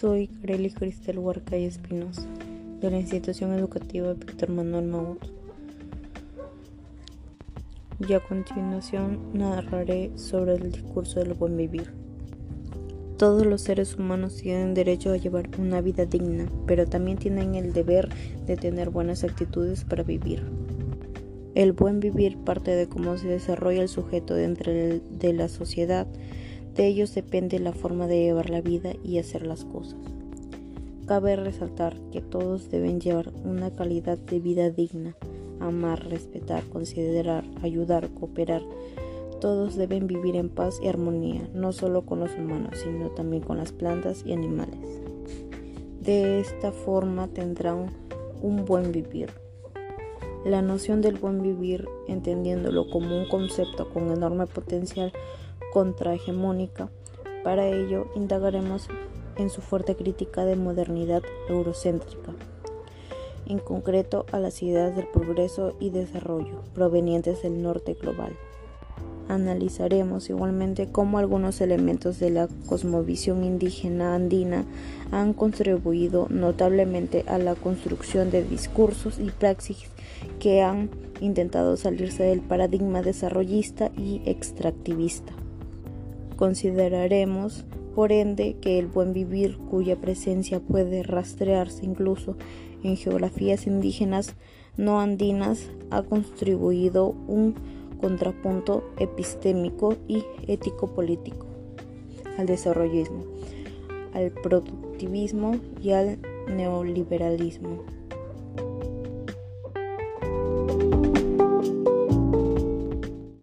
Soy Kareli Cristel Huarca y Espinosa, de la Institución Educativa Víctor Manuel Maut. Y a continuación narraré sobre el discurso del buen vivir. Todos los seres humanos tienen derecho a llevar una vida digna, pero también tienen el deber de tener buenas actitudes para vivir. El buen vivir parte de cómo se desarrolla el sujeto dentro de la sociedad. De ellos depende la forma de llevar la vida y hacer las cosas. Cabe resaltar que todos deben llevar una calidad de vida digna, amar, respetar, considerar, ayudar, cooperar. Todos deben vivir en paz y armonía, no solo con los humanos, sino también con las plantas y animales. De esta forma tendrán un buen vivir. La noción del buen vivir, entendiéndolo como un concepto con enorme potencial contrahegemónica, para ello indagaremos en su fuerte crítica de modernidad eurocéntrica, en concreto a las ideas del progreso y desarrollo provenientes del norte global. Analizaremos igualmente cómo algunos elementos de la cosmovisión indígena andina han contribuido notablemente a la construcción de discursos y praxis que han intentado salirse del paradigma desarrollista y extractivista. Consideraremos, por ende, que el buen vivir, cuya presencia puede rastrearse incluso en geografías indígenas no andinas, ha contribuido un contrapunto epistémico y ético-político al desarrollismo, al productivismo y al neoliberalismo.